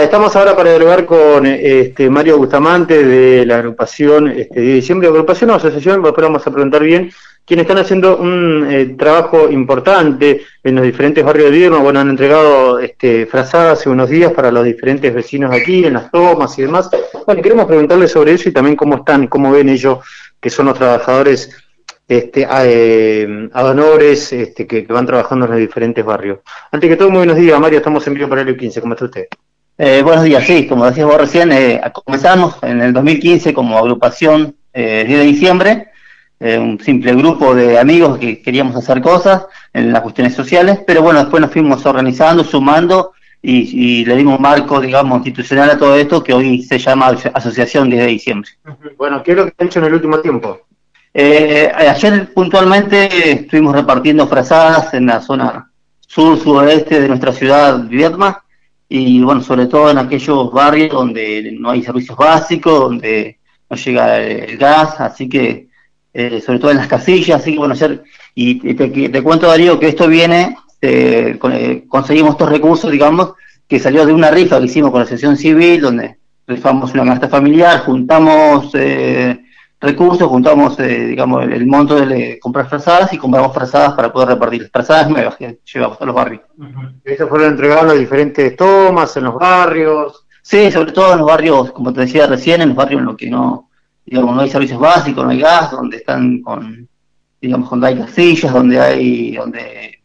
Estamos ahora para dialogar con este, Mario Bustamante de la agrupación este, de diciembre, agrupación o asociación, después vamos a preguntar bien, quienes están haciendo un eh, trabajo importante en los diferentes barrios de Vierno, bueno, han entregado este, frazadas hace unos días para los diferentes vecinos aquí, en las tomas y demás. Bueno, queremos preguntarles sobre eso y también cómo están, cómo ven ellos, que son los trabajadores este, eh, adonores este, que, van trabajando en los diferentes barrios. Antes que todo, muy buenos días, Mario, estamos en vivo para el 15, ¿cómo está usted? Eh, buenos días, sí, como decías vos recién, eh, comenzamos en el 2015 como agrupación eh, 10 de diciembre, eh, un simple grupo de amigos que queríamos hacer cosas en las cuestiones sociales, pero bueno, después nos fuimos organizando, sumando y, le dimos marco, digamos, institucional a todo esto que hoy se llama Asociación 10 de diciembre. Bueno, ¿qué es lo que ha hecho en el último tiempo? ayer puntualmente estuvimos repartiendo frazadas en la zona sur-suroeste de nuestra ciudad, Vietma, y bueno, sobre todo en aquellos barrios donde no hay servicios básicos, donde no llega el gas, así que, eh, sobre todo en las casillas, así que bueno, ayer, y te, cuento Darío que esto viene, eh, eh, conseguimos estos recursos, digamos, que salió de una rifa que hicimos con la asociación civil, donde rifamos una canasta familiar, juntamos eh, recursos, juntamos, eh, digamos, el, monto de comprar frazadas y compramos frazadas para poder repartir frazadas nuevas que llevamos a los barrios. ¿Esto fueron entregados en diferentes tomas, en los barrios? Sí, sobre todo en los barrios, como te decía recién, en los barrios en los que no, digamos, no hay servicios básicos, no hay gas, donde están con, digamos, donde hay casillas, donde hay, donde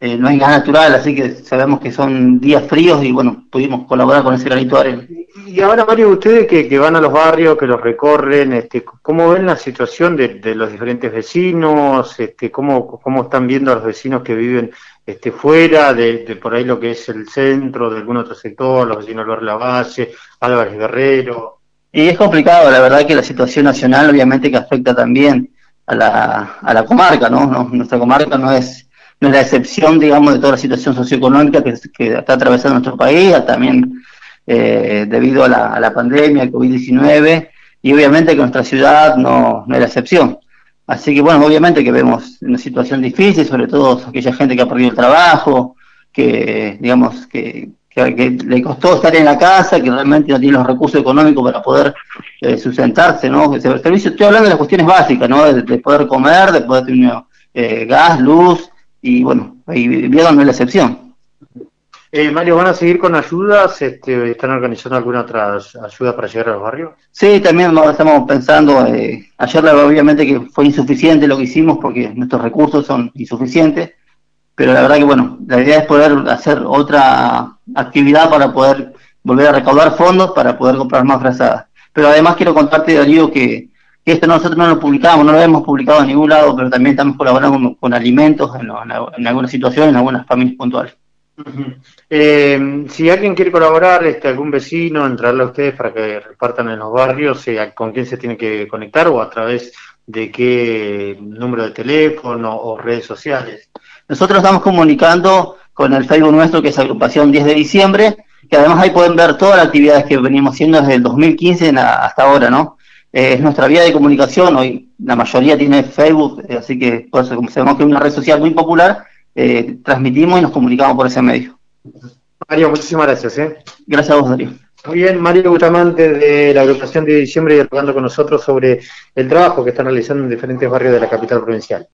eh, no hay gas natural, así que sabemos que son días fríos y bueno, pudimos colaborar con ese granito de arena. Y ahora, Mario, ustedes que, van a los barrios, que los recorren, este, ¿cómo ven la situación de, los diferentes vecinos? Este, ¿cómo, ¿Cómo están viendo a los vecinos que viven este, fuera de, por ahí lo que es el centro, de algún otro sector, los vecinos de Lavalle, Álvarez Guerrero? Y es complicado, la verdad que la situación nacional obviamente que afecta también a la, a la comarca, ¿no? ¿no? Nuestra comarca no es no es la excepción, digamos, de toda la situación socioeconómica que, está atravesando nuestro país, también eh, debido a la, pandemia, el COVID-19, y obviamente que nuestra ciudad no, no es la excepción. Así que, bueno, obviamente que vemos una situación difícil, sobre todo aquella gente que ha perdido el trabajo, que, digamos, que, que, le costó estar en la casa, que realmente no tiene los recursos económicos para poder eh, sustentarse, ¿no? Estoy hablando de las cuestiones básicas, ¿no? De, poder comer, de poder tener eh, gas, luz, y bueno, ahí Viedma no es la excepción. Eh, Mario, ¿van a seguir con ayudas? Este, ¿Están organizando alguna otra ayuda para llegar a los barrios? Sí, también estamos pensando, eh, ayer obviamente que fue insuficiente lo que hicimos porque nuestros recursos son insuficientes, pero la verdad que bueno, la idea es poder hacer otra actividad para poder volver a recaudar fondos para poder comprar más frazadas. Pero además quiero contarte, Darío, que esto nosotros no lo publicamos, no lo hemos publicado en ningún lado, pero también estamos colaborando con, alimentos en, algunas situaciones, en algunas familias puntuales. Eh, si alguien quiere colaborar, este, algún vecino, entrarle a ustedes para que repartan en los barrios, eh, ¿con quién se tiene que conectar o a través de qué número de teléfono o redes sociales? Nosotros estamos comunicando con el Facebook nuestro, que es Agrupación 10 de diciembre, que además ahí pueden ver todas las actividades que venimos haciendo desde el 2015 hasta ahora, ¿no? Eh, es nuestra vía de comunicación, hoy la mayoría tiene Facebook, eh, así que por eso, como sabemos que es una red social muy popular, eh, transmitimos y nos comunicamos por ese medio. Mario, muchísimas gracias. Gracias a vos, Darío. Muy bien, Mario Bustamante de la agrupación de diciembre y hablando con nosotros sobre el trabajo que están realizando en diferentes barrios de la capital provincial.